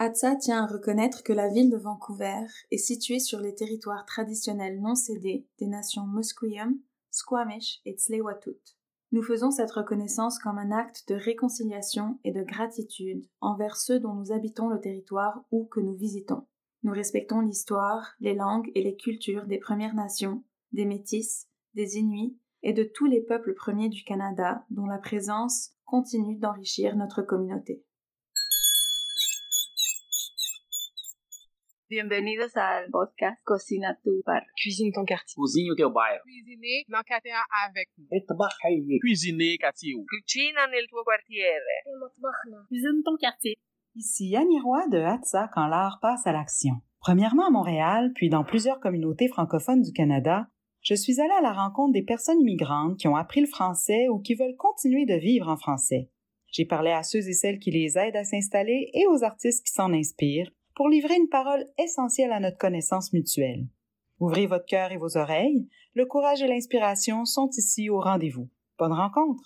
ATSA tient à reconnaître que la ville de Vancouver est située sur les territoires traditionnels non cédés des nations Musqueam, Squamish et Tsleil-Waututh. Nous faisons cette reconnaissance comme un acte de réconciliation et de gratitude envers ceux dont nous habitons le territoire ou que nous visitons. Nous respectons l'histoire, les langues et les cultures des Premières Nations, des Métis, des Inuits et de tous les peuples premiers du Canada dont la présence continue d'enrichir notre communauté. Bienvenidos al podcast Cocina tu bar. Cuisine ton quartier. Cozinhe o teu bairro. Cuisiner dans quartier avec nous. Cuisiner quartier. Cucina nel tuo quartiere. Cuisine ton quartier. Ici Annie Roy de Hatsa quand l'art passe à l'action. Premièrement à Montréal, puis dans plusieurs communautés francophones du Canada, je suis allée à la rencontre des personnes immigrantes qui ont appris le français ou qui veulent continuer de vivre en français. J'ai parlé à ceux et celles qui les aident à s'installer et aux artistes qui s'en inspirent pour livrer une parole essentielle à notre connaissance mutuelle. Ouvrez votre cœur et vos oreilles, le courage et l'inspiration sont ici au rendez-vous. Bonne rencontre!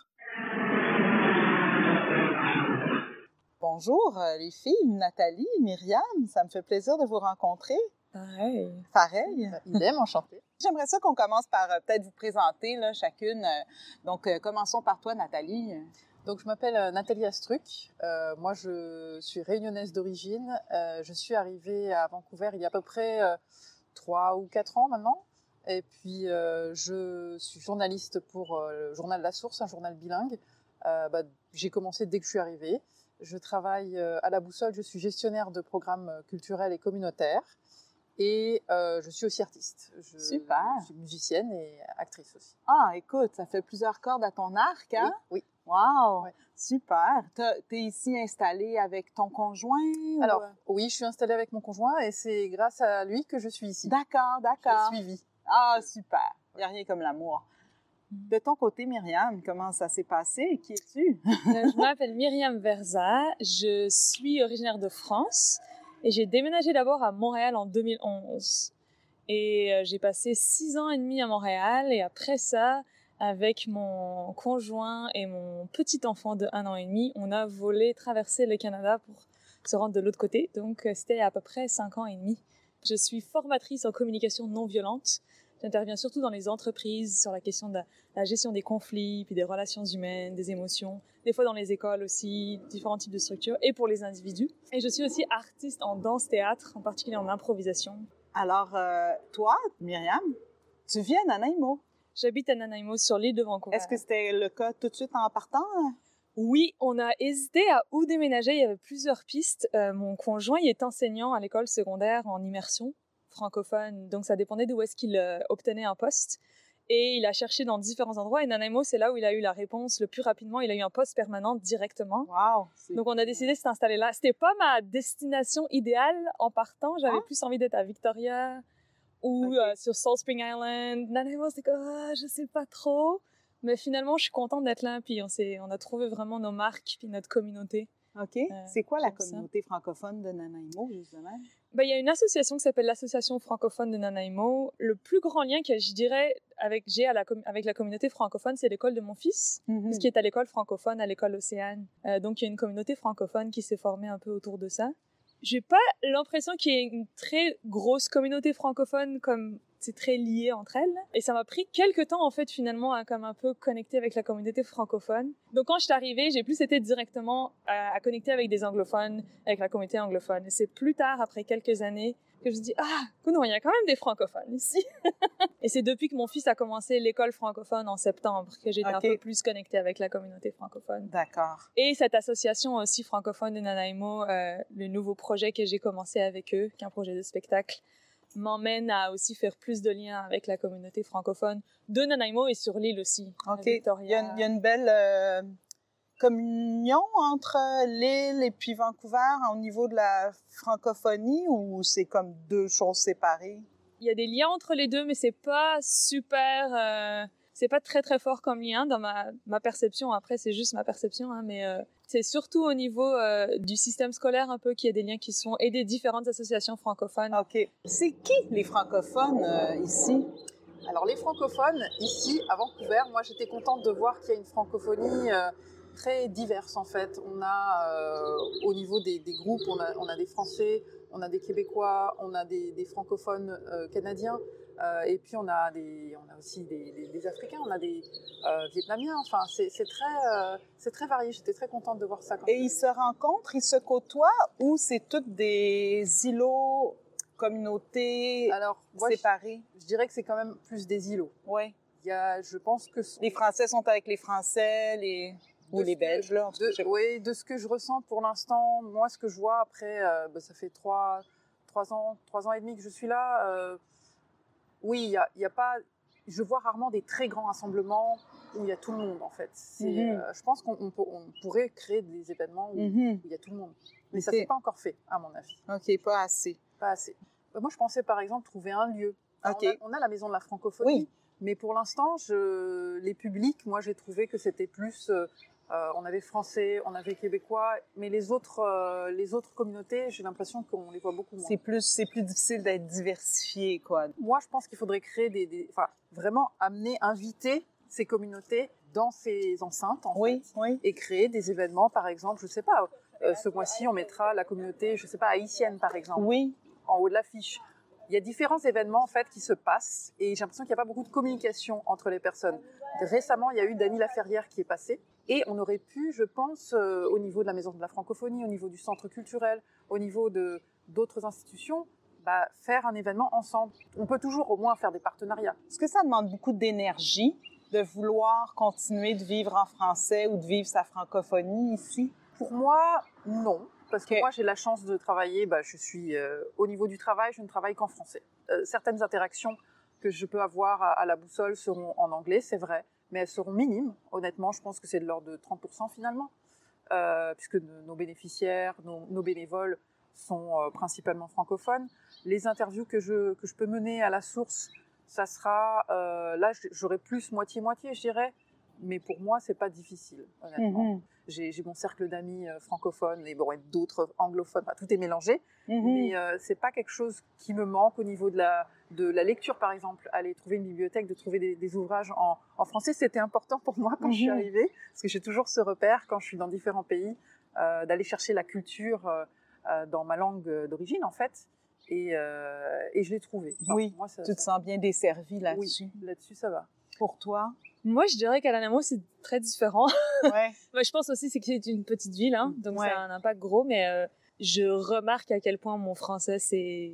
Bonjour les filles, Nathalie, Myriam, ça me fait plaisir de vous rencontrer. Pareil. Pareil. Idem, enchanté. J'aimerais ça qu'on commence par euh, peut-être vous présenter là, chacune. Euh, donc, euh, commençons par toi, Nathalie. Donc, je m'appelle Nathalie Astruc. Euh, moi, je suis réunionnaise d'origine. Euh, je suis arrivée à Vancouver il y a à peu près trois ou quatre ans maintenant. Et puis, euh, je suis journaliste pour le journal La Source, un journal bilingue. Bah, J'ai commencé dès que je suis arrivée. Je travaille à la Boussole. Je suis gestionnaire de programmes culturels et communautaires. Et euh, je suis aussi artiste. Je, Super. Je suis musicienne et actrice aussi. Ah, écoute, ça fait plusieurs cordes à ton arc, hein? Oui. Wow! Ouais. Super. Tu es ici installée avec ton conjoint? ou- Alors, oui, je suis installée avec mon conjoint et c'est grâce à lui que je suis ici. D'accord, Je d'accord. suivi. Ah, super. Il n'y a rien comme l'amour. De ton côté, Myriam, comment ça s'est passé? Qui es-tu? Euh, Je m'appelle Myriam Verza, je suis originaire de France et j'ai déménagé d'abord à Montréal en 2011. Et euh, j'ai passé six ans et demi à Montréal et après ça, avec mon conjoint et mon petit enfant de un an et demi, on a volé traverser le Canada pour se rendre de l'autre côté. Donc euh, c'était à peu près cinq ans et demi. Je suis formatrice en communication non violente. J'interviens surtout dans les entreprises sur la question de la, gestion des conflits, puis des relations humaines, des émotions, des fois dans les écoles aussi, différents types de structures, et pour les individus. Et je suis aussi artiste en danse-théâtre, en particulier en improvisation. Alors, euh, toi, Myriam, tu viens d'Anaïmo. J'habite à Nanaimo sur l'île de Vancouver. Est-ce que c'était le cas tout de suite en partant? Oui, on a hésité à où déménager. Il y avait plusieurs pistes. Euh, mon conjoint il est enseignant à l'école secondaire en immersion francophone, donc ça dépendait d'où est-ce qu'il euh, obtenait un poste. Et il a cherché dans différents endroits. Et Nanaimo, c'est là où il a eu la réponse le plus rapidement. Il a eu un poste permanent directement. Wow! Donc on a décidé de s'installer là. C'était pas ma destination idéale en partant. J'avais Ah. plus envie d'être à Victoria ou Ok. euh, sur Salt Spring Island. Nanaimo, c'est comme ah, je sais pas trop. Mais finalement, je suis contente d'être là. Puis on on a trouvé vraiment nos marques puis notre communauté. OK. c'est quoi la ça. communauté francophone de Nanaimo, justement? Ben, il y a une association qui s'appelle l'Association francophone de Nanaimo. Le plus grand lien que je dirais avec j'ai la avec la communauté francophone, c'est l'école de mon fils, Mhm. qui est à l'école francophone, à l'école Océane. Euh, donc il y a une communauté francophone qui s'est formée un peu autour de ça. J'ai pas l'impression qu'il y ait une très grosse communauté francophone comme c'est très lié entre elles. Et ça m'a pris quelques temps en fait finalement à comme un peu connecter avec la communauté francophone. Donc quand je suis arrivée, j'ai plus été directement à, à connecter avec des anglophones, avec la communauté anglophone. Et c'est plus tard, après quelques années, que je me dis ah, non, il y a quand même des francophones ici. et c'est depuis que mon fils a commencé l'école francophone en septembre que j'étais un Ok. peu plus connectée avec la communauté francophone. D'accord. Et cette association aussi francophone de Nanaimo, euh, le nouveau projet que j'ai commencé avec eux, qui est un projet de spectacle, m'emmène à aussi faire plus de liens avec la communauté francophone de Nanaimo et sur l'île aussi. OK. Il y, Victoria. a une, il y a une belle euh, communion entre l'île et puis Vancouver au niveau de la francophonie ou c'est comme deux choses séparées? Il y a des liens entre les deux, mais c'est pas super. euh, c'est pas très très fort comme lien dans ma, perception. Après, c'est juste ma perception, hein, mais euh, c'est surtout au niveau euh, du système scolaire un peu qu'il y a des liens qui sont et des différentes associations francophones. OK. C'est qui les francophones euh, ici? Alors les francophones, ici à Vancouver, moi j'étais contente de voir qu'il y a une francophonie très diverses en fait. On a au niveau des, groupes, on a, des Français, on a des Québécois, on a des, francophones canadiens, euh, et puis on a, des, on a aussi des, des Africains, on a des euh, Vietnamiens. Enfin, c'est très, c'est très varié. J'étais très contente de voir ça. et ils se rencontrent, ils se côtoient, ou c'est toutes des îlots, communautés Alors, moi, séparées? je, je dirais que c'est quand même plus des îlots. Ouais. Il y a, je pense que les Français sont avec les Français, les ou les Belges là. De, oui, de ce que je ressens pour l'instant, moi ce que je vois après, euh, bah, ça fait trois, trois ans, trois ans et demi que je suis là. Oui, il y a, y a, pas, je vois rarement des très grands rassemblements où il y a tout le monde en fait. Mm -hmm. euh, je pense qu'on on, on pourrait créer des événements où, mm -hmm. où, il y a tout le monde, mais okay. ça s'est pas encore fait à mon avis. Ok, pas assez. Pas assez. Bah, moi je pensais par exemple trouver un lieu. Alors, okay. on, a, on, a, la maison de la francophonie. Oui. Mais pour l'instant, les publics, moi, j'ai trouvé que c'était plus. Euh, euh, on avait français, on avait québécois, mais les autres, euh, les autres communautés, j'ai l'impression qu'on les voit beaucoup moins. C'est plus, c'est plus difficile d'être diversifié, quoi. Moi, je pense qu'il faudrait créer des, des, enfin, vraiment amener, inviter ces communautés dans ces enceintes, en oui, fait, oui. et créer des événements, par exemple, je sais pas. Euh, ce mois-ci, on mettra la communauté, je sais pas, haïtienne, par exemple. Oui. En haut de l'affiche il y a différents événements en fait qui se passent et j'ai l'impression qu'il n'y a pas beaucoup de communication entre les personnes. Récemment, il y a eu Dany Laferrière qui est passée et on aurait pu, je pense, euh, au niveau de la Maison de la Francophonie, au niveau du centre culturel, au niveau de d'autres institutions, bah, faire un événement ensemble. On peut toujours au moins faire des partenariats. Est-ce que ça demande beaucoup d'énergie de vouloir continuer de vivre en français ou de vivre sa francophonie ici Pour moi, non parce que okay. moi j'ai la chance de travailler, bah, je suis euh, au niveau du travail, je ne travaille qu'en français. Euh, certaines interactions que je peux avoir à, à la boussole seront en anglais, c'est vrai, mais elles seront minimes. Honnêtement, je pense que c'est de l'ordre de 30% finalement, euh, puisque nos bénéficiaires, nos, bénévoles sont euh, principalement francophones. Les interviews que je, que je peux mener à la source, ça sera, euh, là j'aurai plus moitié-moitié, je dirais, mais pour moi, c'est pas difficile, honnêtement. Mhm. J'ai mon cercle d'amis euh, francophones et bon, d'autres anglophones, enfin, tout est mélangé, Mhm. mais euh, c'est pas quelque chose qui me manque au niveau de la, de la lecture, par exemple. Aller trouver une bibliothèque, de trouver des, des ouvrages en, en français, c'était important pour moi quand Mhm. je suis arrivée, parce que j'ai toujours ce repère quand je suis dans différents pays, euh, d'aller chercher la culture euh, dans ma langue d'origine, en fait. Et, et je l'ai trouvé. Enfin, oui, moi, ça, tu te sens bien desservie là-dessus. Oui, là-dessus, ça va. Pour toi moi, je dirais qu'à l'Anamo, c'est très différent. Ouais. Moi, je pense aussi c'est que c'est une petite ville, hein, donc Ouais. ça a un impact gros, mais euh, je remarque à quel point mon français s'est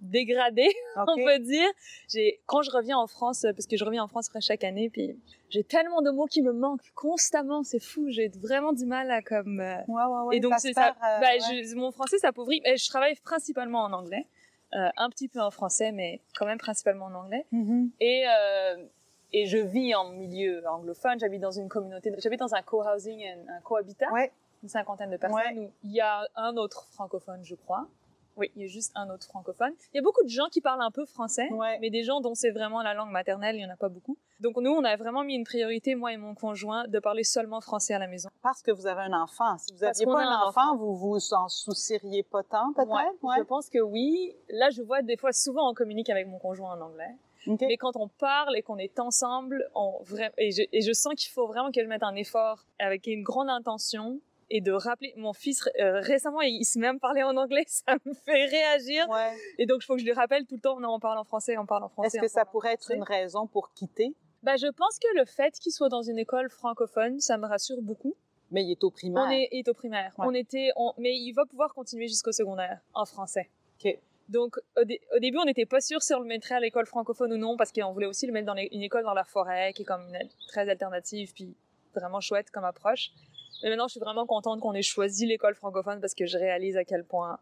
dégradé, on peut dire. J'ai quand je reviens en France, parce que je reviens en France après chaque année, puis j'ai tellement de mots qui me manquent constamment, c'est fou. J'ai vraiment du mal à comme. euh, Ouais, ouais, ouais. et donc c'est ça. euh, bah, je- mon français s'appauvrit. Je travaille principalement en anglais, euh, un petit peu en français, mais quand même principalement en anglais. Mhm. Et, euh, et je vis en milieu anglophone. J'habite dans une communauté. J'habite dans un co-housing, un, un cohabitat, Ouais. une cinquantaine de personnes. Ouais. Où il y a un autre francophone, je crois. Oui, il y a juste un autre francophone. Il y a beaucoup de gens qui parlent un peu français, Ouais. mais des gens dont c'est vraiment la langue maternelle, il y en a pas beaucoup. Donc nous, on a vraiment mis une priorité, moi et mon conjoint, de parler seulement français à la maison. Parce que vous avez un enfant. Si vous n'aviez pas a un un enfant, vous vous en soucieriez pas tant, peut-être? Ouais, Je pense que oui. Là, je vois des fois, souvent, on communique avec mon conjoint en anglais. OK. Mais quand on parle et qu'on est ensemble, on vra- et, je, et je sens qu'il faut vraiment que je mette un effort avec une grande intention et de rappeler mon fils euh, récemment il, il se met à me parler en anglais ça me fait réagir Ouais. et donc il faut que je lui rappelle tout le temps non on parle en français on parle en français Est-ce que ça pourrait être une raison pour quitter? bah je pense que le fait qu'il soit dans une école francophone ça me rassure beaucoup Mais il est au primaire. on est, il est au primaire Ouais. on était on- mais il va pouvoir continuer jusqu'au secondaire en français OK. Donc au, dé- au début on n'était pas sûr si on le mettrait à l'école francophone ou non parce qu'on voulait aussi le mettre dans les- une école dans la forêt qui est comme une, très alternative puis vraiment chouette comme approche mais maintenant je suis vraiment contente qu'on ait choisi l'école francophone parce que je réalise à quel point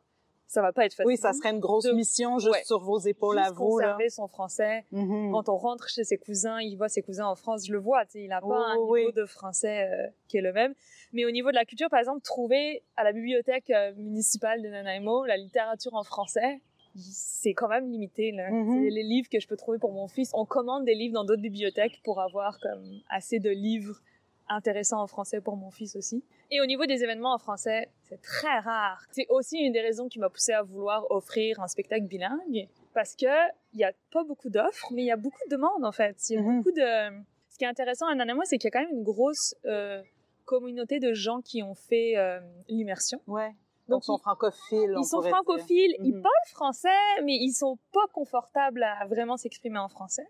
ça va pas être facile Oui, ça serait une grosse de- mission juste ouais. sur vos épaules à vous. Là. conserver son français Mhm. quand on rentre chez ses cousins, il voit ses cousins en France, je le vois, il n'a pas Oui, un niveau oui. de français euh, qui est le même. Mais au niveau de la culture, par exemple, trouver à la bibliothèque euh, municipale de Nanaimo la littérature en français, c'est quand même limité. Là. Mhm. Les livres que je peux trouver pour mon fils, on commande des livres dans d'autres bibliothèques pour avoir comme assez de livres intéressants en français pour mon fils aussi. Et au niveau des événements en français, c'est très rare. C'est aussi une des raisons qui m'a poussée à vouloir offrir un spectacle bilingue parce que il y a pas beaucoup d'offres, mais il y a beaucoup de demandes en fait. Il y a Mhm. beaucoup de. Ce qui est intéressant à Nanamo, c'est qu'il y a quand même une grosse euh, communauté de gens qui ont fait euh, l'immersion. Ouais. Donc, ils sont francophiles. Ils sont dire. francophiles, ils parlent français, mais ils sont pas confortables à vraiment s'exprimer en français.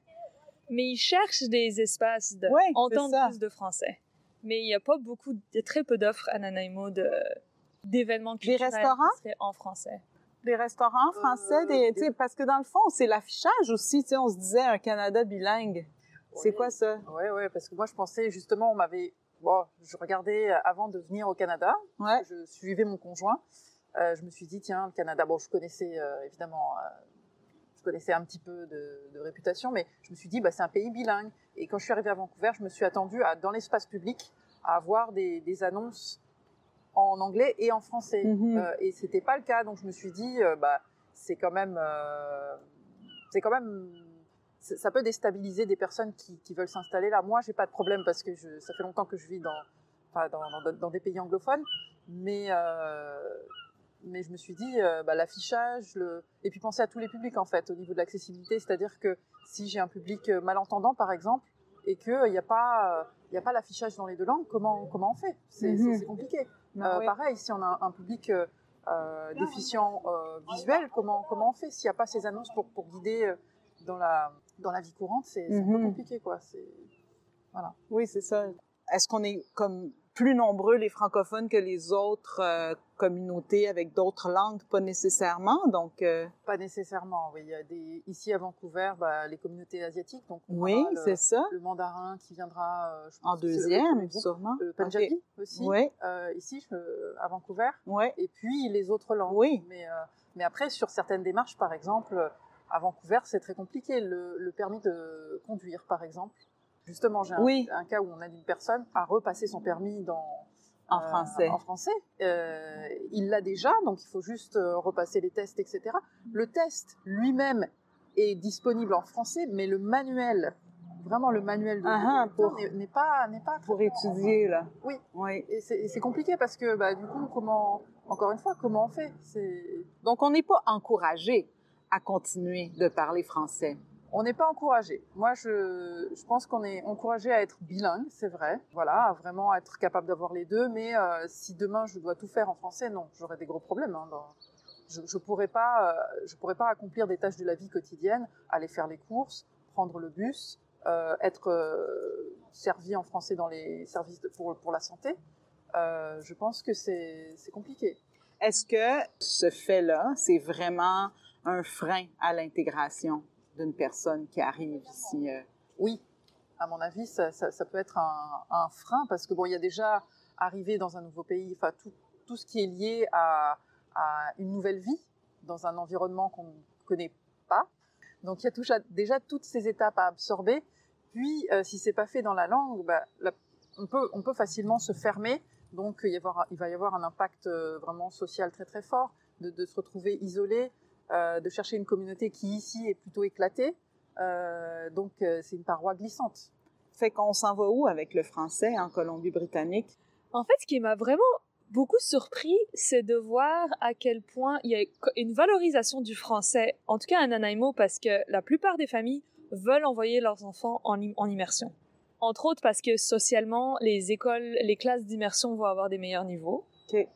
Mais ils cherchent des espaces de Ouais, entendre plus de français. Mais il y a pas beaucoup, il y a très peu d'offres à Nanaimo de d'événements Des culturels restaurants? qui seraient en français. Des restaurants français, Euh, des, tu sais, parce que dans le fond, c'est l'affichage aussi. tu sais, On se disait un Canada bilingue. C'est quoi ça? Oui, oui, parce que moi, je pensais justement, on m'avait. Bon, je regardais euh, avant de venir au Canada, Ouais. je suivais mon conjoint. Euh, je me suis dit, tiens, le Canada, bon, je connaissais euh, évidemment, euh, je connaissais un petit peu de, de réputation, mais je me suis dit, bah, c'est un pays bilingue. Et quand je suis arrivée à Vancouver, je me suis attendue à, dans l'espace public à avoir des, des annonces en anglais et en français. Mhm. Euh, et c'était pas le cas, donc je me suis dit, bah, c'est quand même, c'est quand même, ça peut déstabiliser des personnes qui, qui veulent s'installer là. Moi, j'ai pas de problème parce que je, ça fait longtemps que je vis dans, enfin, dans, dans, dans des pays anglophones, mais euh, mais je me suis dit, euh, bah, l'affichage, le... et puis penser à tous les publics en fait, au niveau de l'accessibilité, c'est-à-dire que si j'ai un public euh, malentendant par exemple, et qu'il n'y a pas, il y a pas l'affichage dans les deux langues, comment, comment on fait? C'est Mhm. compliqué. Pareil, si on a un public euh, déficient euh, visuel, comment, comment on fait? S'il n'y a pas ces annonces pour, pour guider dans la, dans la vie courante, c'est un peu Mhm. compliqué. Quoi. Voilà. Oui, c'est ça. Est-ce qu'on est comme plus nombreux les francophones que les autres euh, communautés avec d'autres langues? Pas nécessairement. Donc euh, Pas nécessairement. Oui. Il y a des, ici à Vancouver, bah, les communautés asiatiques. Donc on oui, le- c'est ça. le mandarin qui viendra euh, je En pense le deuxième, groupe. sûrement. le Punjabi aussi, Oui, ici je- à Vancouver, oui, et puis les autres langues. oui. Mais, mais après, sur certaines démarches, par exemple, à Vancouver, c'est très compliqué. Le, le permis de conduire, par exemple. Justement, j'ai un, Oui. un cas où on aide une personne à repasser son permis dans, En euh, français. En français. Euh, il l'a déjà, donc il faut juste euh, repasser les tests, etc. Le test lui-même est disponible en français, mais le manuel, vraiment le manuel de Ah ah, pour- n'est- pas, n'est pas Pour étudier là. Oui. Oui. et c'est et c'est compliqué parce que bah, du coup, comment, encore une fois, comment on fait? C'est Donc on n'est pas encouragé à continuer de parler français. On n'est pas encouragé. Moi, je, je pense qu'on est encouragé à être bilingue, c'est vrai. Voilà, à vraiment être capable d'avoir les deux. Mais euh, si demain je dois tout faire en français, non, j'aurais des gros problèmes. hein, dans- je, je pourrais pas, euh, je pourrais pas accomplir des tâches de la vie quotidienne, aller faire les courses, prendre le bus, euh, être euh, servi en français dans les services de- pour pour la santé. Euh, je pense que c'est c'est compliqué. Est-ce que ce fait-là, c'est vraiment un frein à l'intégration d'une personne qui arrive ici? euh? Oui, à mon avis, ça, peut être un, frein parce que bon, il y a déjà arrivé dans un nouveau pays, enfin tout, ce qui est lié à, une nouvelle vie dans un environnement qu'on ne connaît pas. Donc il y a déjà, toutes ces étapes à absorber. Puis euh, si c'est pas fait dans la langue, bah, on peut facilement se fermer. Donc il, va y avoir un impact euh, vraiment social très très fort de se retrouver isolé, euh, de chercher une communauté qui ici est plutôt éclatée. Euh, donc euh, c'est une paroi glissante. Fait qu'on s'en va où avec le français en Colombie-Britannique? En fait, ce qui m'a vraiment beaucoup surpris, c'est de voir à quel point il y a une valorisation du français, en tout cas à Nanaimo, parce que la plupart des familles veulent envoyer leurs enfants en, im- en immersion. Entre autres parce que socialement, les écoles, les classes d'immersion vont avoir des meilleurs niveaux.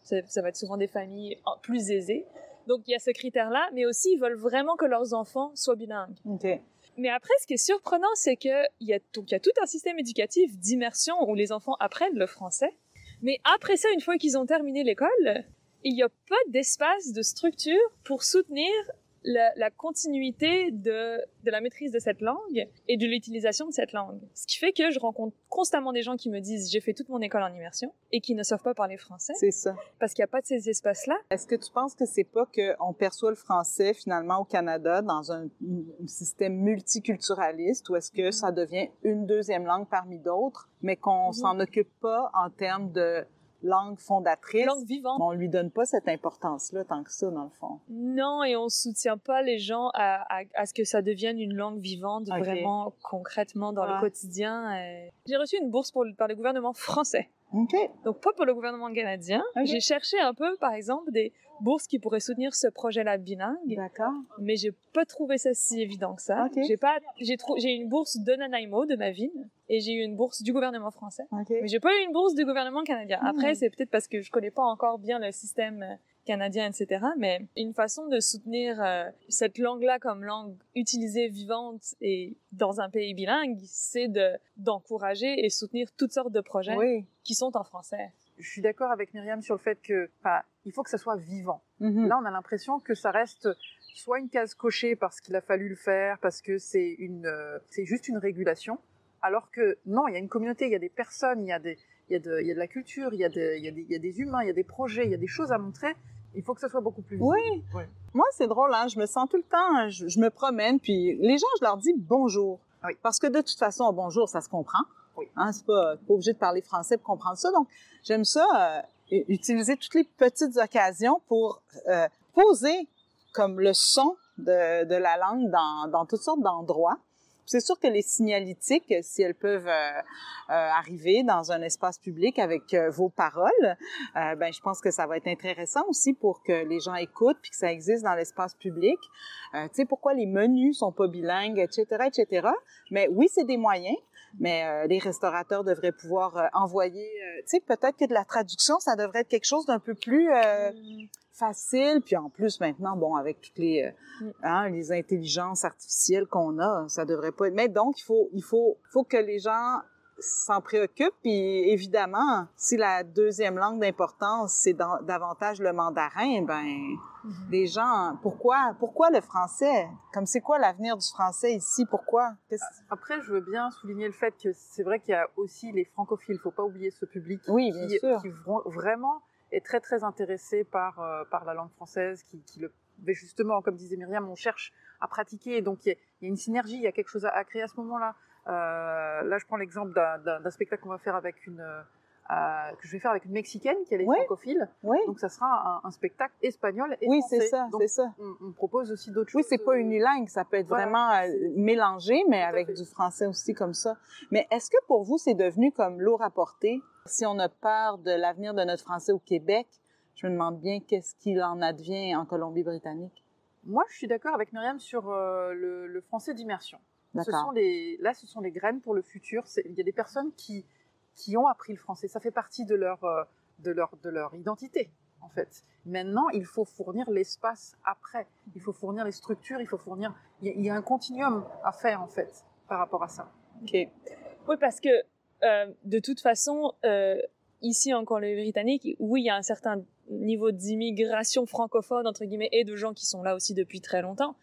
Ça, ça va être souvent des familles plus aisées. Donc il y a ce critère-là, mais aussi ils veulent vraiment que leurs enfants soient bilingues. Mais après, ce qui est surprenant, c'est que il y a donc il y a tout un système éducatif d'immersion où les enfants apprennent le français. Mais après ça, une fois qu'ils ont terminé l'école, il n'y a pas d'espace, de structure pour soutenir la, la continuité de, de la maîtrise de cette langue et de l'utilisation de cette langue. Ce qui fait que je rencontre constamment des gens qui me disent j'ai fait toute mon école en immersion et qui ne savent pas parler français C'est ça. parce qu'il n'y a pas de ces espaces-là. Est-ce que tu penses que c'est pas qu'on perçoit le français finalement au Canada dans un, un système multiculturaliste ou est-ce que ça devient une deuxième langue parmi d'autres, mais qu'on Mhm. s'en occupe pas en termes de langue fondatrice? Langue vivante. On lui donne pas cette importance-là tant que ça, dans le fond. Non, et on soutient pas les gens à, à, à ce que ça devienne une langue vivante Ok. vraiment concrètement dans Ouais. le quotidien. euh. J'ai reçu une bourse pour, par le gouvernement français OK. Donc pas pour le gouvernement canadien. J'ai cherché un peu, par exemple, des bourses qui pourraient soutenir ce projet-là bilingue, D'accord. mais j'ai pas trouvé ça si évident que ça. Ok. J'ai pas, j'ai trou- j'ai une bourse de Nanaimo, de ma ville, et j'ai eu une bourse du gouvernement français. Mais j'ai pas eu une bourse du gouvernement canadien. Hmm. Après, c'est peut-être parce que je connais pas encore bien le système euh, canadien, etc. Mais une façon de soutenir euh, cette langue-là comme langue utilisée, vivante et dans un pays bilingue, c'est de d'encourager et soutenir toutes sortes de projets Oui. qui sont en français. Je suis d'accord avec Myriam sur le fait que, il faut que ça soit vivant. Mhm. Là, on a l'impression que ça reste soit une case cochée parce qu'il a fallu le faire, parce que c'est une, euh, c'est juste une régulation, alors que non, il y a une communauté, il y a des personnes, il y a des, il y a de, il y a de la culture, il y a, de- il y a des, il y a des humains, il y a des projets, il y a des choses à montrer. Il faut que ça soit beaucoup plus visible. Oui. Ouais. Moi, c'est drôle, hein, je me sens tout le temps, je, je me promène, puis les gens, je leur dis bonjour. Oui. Parce que de toute façon, bonjour, ça se comprend. Oui. Hein, c'est pas, pas obligé de parler français pour comprendre ça. Donc, j'aime ça, euh, utiliser toutes les petites occasions pour euh, poser comme le son de, de la langue dans, dans toutes sortes d'endroits. C'est sûr que les signalétiques, si elles peuvent euh, euh, arriver dans un espace public avec euh, vos paroles, ben je pense que ça va être intéressant aussi pour que les gens écoutent puis que ça existe dans l'espace public. Tu sais pourquoi les menus sont pas bilingues, etc., etc. Mais oui, c'est des moyens. Mais les restaurateurs devraient pouvoir envoyer, tu sais, peut-être que de la traduction, ça devrait être quelque chose d'un peu plus euh, facile. Puis en plus, maintenant, bon, avec toutes les, euh, Mm. hein, les intelligences artificielles qu'on a, ça devrait pas être... Mais donc, il faut, il faut, faut que les gens s'en préoccupent. Puis évidemment, si la deuxième langue d'importance, c'est davantage le mandarin, ben les gens, pourquoi, pourquoi le français? Comme c'est quoi l'avenir du français ici? Pourquoi? Après, je veux bien souligner le fait que c'est vrai qu'il y a aussi les francophiles. Il faut pas oublier ce public Oui, bien qui, sûr. qui vra- vraiment est très très intéressé par euh, par la langue française, qui, qui le mais justement, comme disait Myriam, on cherche à pratiquer, et donc il y, a, il y a une synergie, il y a quelque chose à, à créer à ce moment-là. Euh, là, je prends l'exemple d'un- spectacle qu'on va faire avec une euh, que je vais faire avec une mexicaine qui elle est Ouais. francophile, Oui, donc ça sera un, un spectacle espagnol et oui, c'est ça, c'est ça. on, on propose aussi d'autres Oui, choses. c'est pas unilingue, ça peut être voilà, vraiment mélangé, mais avec du français aussi comme ça. Mais est-ce que pour vous, c'est devenu comme l'eau rapportée? Si on a peur de l'avenir de notre français au Québec, je me demande bien qu'est-ce qu'il en advient en Colombie-Britannique. Moi, je suis d'accord avec Myriam sur euh, le, le français d'immersion. Ce D'accord. sont les, là, ce sont les graines pour le futur. Il y a des personnes qui, qui ont appris le français. Ça fait partie de leur, euh, de leur, de leur identité, en fait. Maintenant, il faut fournir l'espace après. Il faut fournir les structures. Il faut fournir. Il y a, il y a un continuum à faire, en fait, par rapport à ça. OK. Oui, parce que de toute façon, euh, ici en Colombie-Britannique, oui, il y a un certain niveau d'immigration francophone, entre guillemets, et de gens qui sont là aussi depuis très longtemps.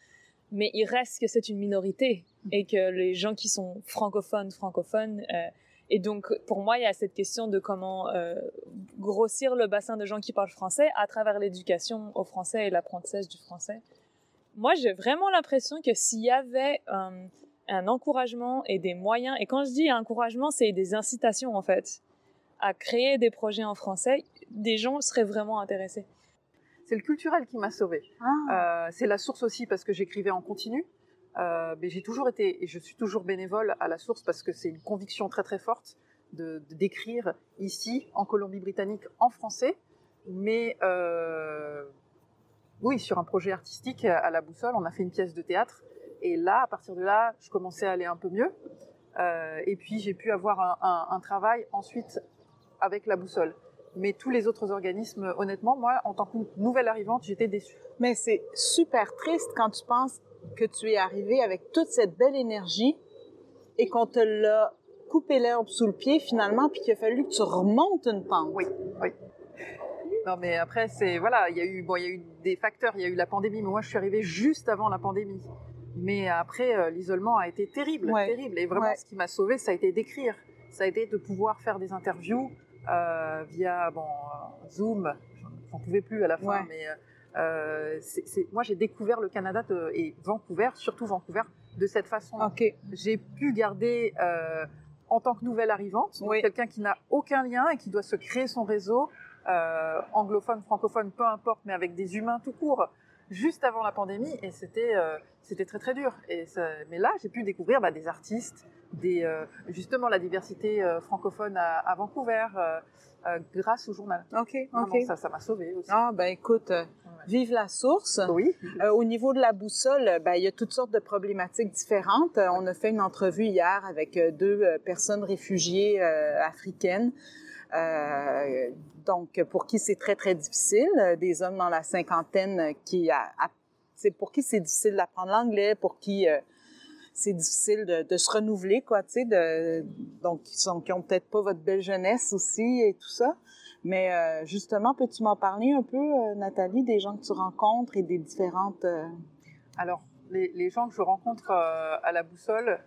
Mais il reste que c'est une minorité et que les gens qui sont francophones, francophones. euh, et donc, pour moi, il y a cette question de comment euh, grossir le bassin de gens qui parlent français à travers l'éducation au français et l'apprentissage du français. Moi, j'ai vraiment l'impression que s'il y avait euh, un encouragement et des moyens, et quand je dis encouragement, c'est des incitations en fait, à créer des projets en français, des gens seraient vraiment intéressés. C'est le culturel qui m'a sauvée. Ah, Euh, c'est la source aussi parce que j'écrivais en continu. Euh, mais j'ai toujours été, et je suis toujours bénévole à la source parce que c'est une conviction très très forte de d'écrire ici, en Colombie-Britannique, en français. Mais euh, oui, sur un projet artistique à la boussole, on a fait une pièce de théâtre. Et là, à partir de là, je commençais à aller un peu mieux. Euh, et puis j'ai pu avoir un, un- un travail ensuite avec la boussole. Mais tous les autres organismes, honnêtement, moi, en tant que nouvelle arrivante, j'étais déçue. Mais c'est super triste quand tu penses que tu es arrivé avec toute cette belle énergie et qu'on te l'a coupé l'herbe sous le pied finalement, puis qu'il a fallu que tu remontes une pente. Oui, oui. Non, mais après, c'est voilà, il y a eu bon, il y a eu des facteurs, il y a eu la pandémie, mais moi, je suis arrivée juste avant la pandémie. Mais après, euh, l'isolement a été terrible, Ouais. terrible. Et vraiment, Ouais. ce qui m'a sauvée, ça a été d'écrire. Ça a été de pouvoir faire des interviews euh, via bon euh, Zoom. J'en pouvais plus à la fin, Ouais. mais euh, moi, j'ai découvert le Canada de- et Vancouver, surtout Vancouver, de cette façon. OK. j'ai pu garder euh, en tant que nouvelle arrivante, Oui. quelqu'un qui n'a aucun lien et qui doit se créer son réseau, anglophone, francophone, peu importe, mais avec des humains tout court. Juste avant la pandémie et c'était euh, c'était très très dur. Et ça- mais là, j'ai pu découvrir bah, des artistes, des euh, justement la diversité euh, francophone à, à Vancouver euh, euh, grâce au journal. OK, Vraiment, OK. ça ça m'a sauvé aussi. Ah, ben écoute, vive la source. Oui. Au niveau de la boussole, ben, il y a toutes sortes de problématiques différentes. On a fait une entrevue hier avec deux personnes réfugiées africaines. Euh, donc, pour qui c'est très, très difficile. Euh, Des hommes dans la cinquantaine qui... a- pour qui c'est difficile d'apprendre l'anglais, pour qui euh, c'est difficile de, se renouveler, quoi, tu sais. Donc, qui sont qui ont peut-être pas votre belle jeunesse aussi et tout ça. Mais justement, peux-tu m'en parler un peu, Nathalie, des gens que tu rencontres et des différentes... Alors, les, gens que je rencontre à la boussole,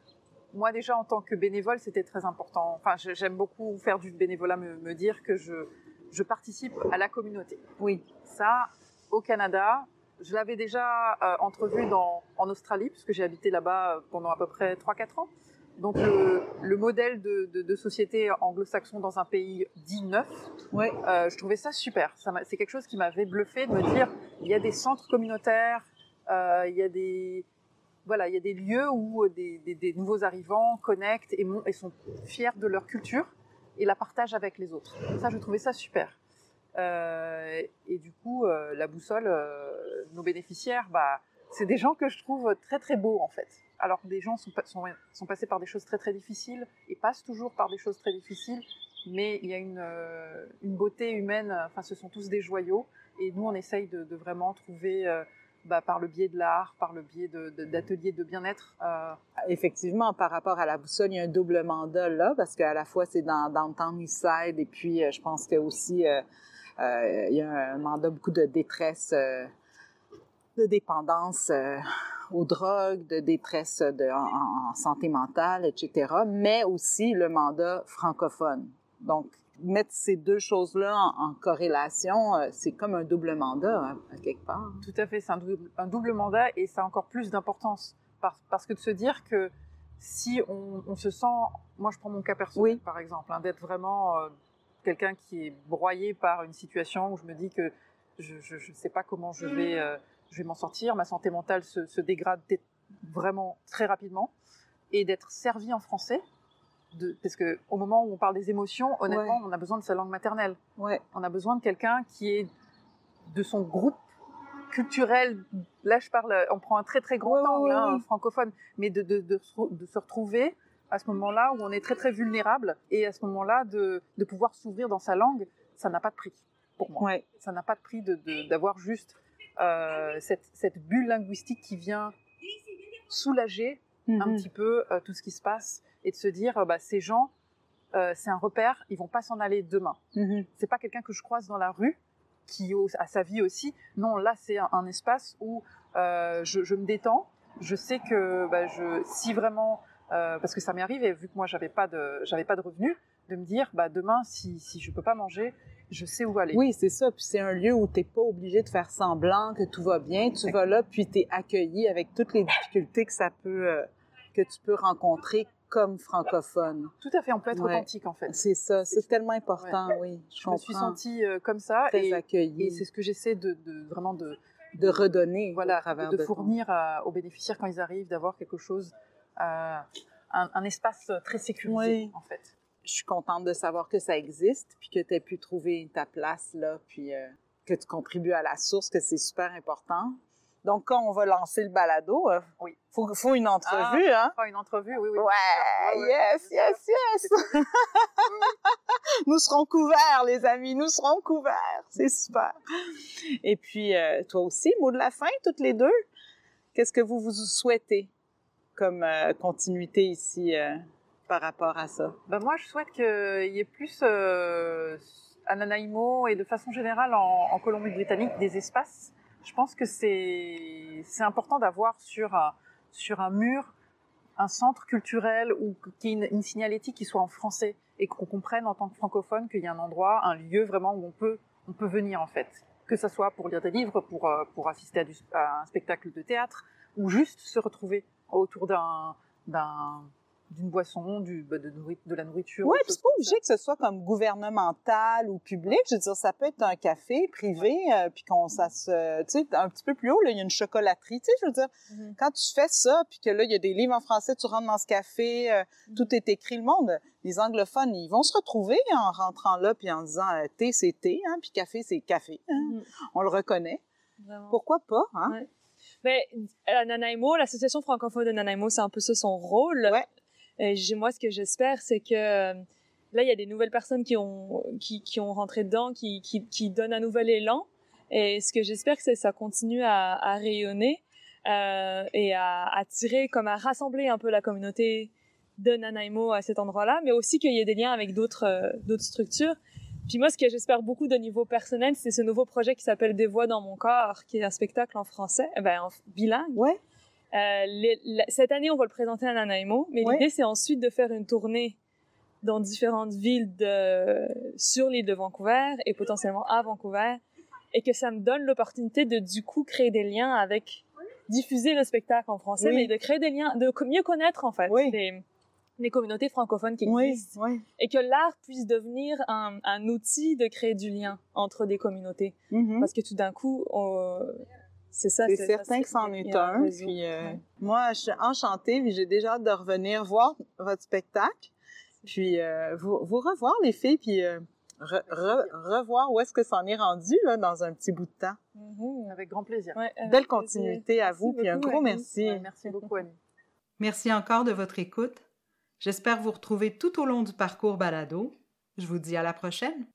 moi déjà en tant que bénévole, c'était très important. Enfin, j'aime beaucoup faire du bénévolat, me, me dire que je, je participe à la communauté. Oui. Ça, au Canada, je l'avais déjà euh, entrevu dans, en Australie, puisque j'ai habité là-bas euh, pendant à peu près 3-4 ans. Donc le, le modèle de, de- de société anglo-saxon dans un pays dit neuf, Ouais. euh, je trouvais ça super. Ça c'est quelque chose qui m'avait bluffé de me dire il y a des centres communautaires, euh, il y a des voilà, il y a des lieux où des, des- nouveaux arrivants connectent et, sont fiers de leur culture et la partagent avec les autres. Ça, je trouvais ça super. Euh, et du coup, euh, la boussole, euh, nos bénéficiaires, bah, c'est des gens que je trouve très très beaux en fait. Alors des gens sont, pa- sont, sont passés par des choses très très difficiles et passent toujours par des choses très difficiles, mais il y a une, euh, beauté humaine, enfin ce sont tous des joyaux et nous on essaye de, vraiment trouver euh, bah, par le biais de l'art, par le biais d'ateliers de, bien-être. euh, Effectivement, par rapport à la boussole, il y a un double mandat là, parce qu'à la fois c'est dans Downtown Eastside et puis euh, je pense que euh, il y a un mandat beaucoup de détresse, de dépendance aux drogues, de détresse en, en santé mentale, etc. Mais aussi le mandat francophone. Donc mettre ces deux choses-là en, en corrélation, euh, c'est comme un double mandat hein, à quelque part. Tout à fait, c'est un double, un double mandat et ça a encore plus d'importance. Par- parce que de se dire que si on, on se sent, moi je prends mon cas personnel par exemple, hein, d'être vraiment euh, quelqu'un qui est broyé par une situation où je me dis que je ne sais pas comment je vais, euh, je vais m'en sortir, ma santé mentale se, se dégrade vraiment très rapidement, et d'être servi en français, de, parce que au moment où on parle des émotions, honnêtement, Ouais. on a besoin de sa langue maternelle. Ouais. On a besoin de quelqu'un qui est de son groupe culturel. Là, je parle, on prend un très très grand Ouais, angle, hein, francophone, mais de, de, de, se- de se retrouver à ce moment-là où on est très très vulnérable et à ce moment-là de, pouvoir s'ouvrir dans sa langue, ça n'a pas de prix pour moi. Ça n'a pas de prix d'avoir juste euh, cette, cette bulle linguistique qui vient soulager un Mhm. petit peu euh, tout ce qui se passe et de se dire euh, bah, ces gens, euh, c'est un repère, ils vont pas s'en aller demain. Mhm. C'est pas quelqu'un que je croise dans la rue qui a sa vie aussi. Non, là c'est un, un espace où euh, je, je me détends. Je sais que bah, je, si vraiment, euh, parce que ça m'est arrivé, vu que moi j'avais pas de, j'avais pas de revenus, de me dire bah demain si si je peux pas manger, je sais où aller. Oui, c'est ça. Puis c'est un lieu où t'es pas obligé de faire semblant que tout va bien. Tu vas là, puis t'es accueilli avec toutes les difficultés que ça peut, que tu peux rencontrer comme francophone. Tout à fait, on peut être Ouais. authentique en fait. C'est ça, c'est tellement important, oui. Je, Je me suis sentie euh, comme ça Très et, accueillie. et c'est ce que j'essaie de, de vraiment de de redonner voilà, de, fournir à- aux bénéficiaires quand ils arrivent, d'avoir quelque chose, euh, un, un espace très sécurisé Oui. en fait. Je suis contente de savoir que ça existe, puis que tu as pu trouver ta place là, puis euh, que tu contribues à la source, que c'est super important. Donc, quand on va lancer le balado, euh, Oui. faut, faut une entrevue, Ah, hein? fera une entrevue, oui, oui. Ouais, Ouais, ouais, yes, yes, yes! nous serons couverts, les amis, nous serons couverts. C'est super. Et puis, euh, toi aussi, mot de la fin, toutes les deux. Qu'est-ce que vous vous souhaitez comme euh, continuité ici euh, par rapport à ça? Ben, moi, je souhaite qu'il y ait plus à Nanaimo et de façon générale en, en Colombie-Britannique des espaces. Je pense que c'est important d'avoir sur un, sur un mur un centre culturel ou qui une, une signalétique qui soit en français et qu'on comprenne en tant que francophone qu'il y a un endroit, un lieu vraiment où on peut on peut venir en fait, que ça soit pour lire des livres, pour euh, pour assister à, à un spectacle de théâtre ou juste se retrouver autour d'un d'une boisson, du, bah, de, la nourriture. Oui, c'est pas obligé que ce soit comme gouvernemental ou public. Je veux dire, ça peut être un café privé, euh, puis qu'on ça se, tu sais, un petit peu plus haut, là, il y a une chocolaterie. Tu sais, je veux dire, Mhm. quand tu fais ça, puis que là, il y a des livres en français, tu rentres dans ce café, euh, tout est écrit. Le monde, les anglophones, ils vont se retrouver en rentrant là, puis en disant euh, thé, c'est thé, hein, puis café, c'est café. hein. Mhm. On le reconnaît. Vraiment. Pourquoi pas, hein? Ouais. Mais à Nanaimo, l'association francophone de Nanaimo, c'est un peu ça son rôle. Ouais. J'ai- moi, ce que j'espère, c'est que euh, là, il y a des nouvelles personnes qui ont, qui, ont rentré dedans, qui, qui, qui donnent un nouvel élan. Et ce que j'espère, c'est que ça continue à, rayonner euh, et à attirer, comme à rassembler un peu la communauté de Nanaimo à cet endroit-là, mais aussi qu'il y ait des liens avec d'autres euh, structures. Puis moi, ce que j'espère beaucoup de niveau personnel, c'est ce nouveau projet qui s'appelle Des voix dans mon corps, qui est un spectacle en français, eh ben, en bilingue. Euh, les- la- cette année, on va le présenter à Nanaimo, mais Ouais. l'idée, c'est ensuite de faire une tournée dans différentes villes de, sur l'île de Vancouver et potentiellement à Vancouver, et que ça me donne l'opportunité de, du coup, créer des liens avec, diffuser le spectacle en français, Oui. mais de créer des liens, de mieux connaître, en fait, Oui. les, les communautés francophones qui Oui, existent et que l'art puisse devenir un, un outil de créer du lien entre des communautés. Mhm. Parce que tout d'un coup, on- c'est ça. C'est ça, certain que c'en est un. Puis, euh, Ouais. moi, je suis enchantée, puis j'ai déjà hâte de revenir voir votre spectacle. Puis, euh, vous, vous revoir, les filles, puis euh, re- re- revoir où est-ce que c'en est rendu, là, dans un petit bout de temps. Mhm. Avec grand plaisir. Ouais, avec Belle plaisir. continuité à Merci vous, puis un gros Annie. merci. Ouais, merci beaucoup, Annie. Merci encore de votre écoute. J'espère vous retrouver tout au long du parcours balado. Je vous dis à la prochaine.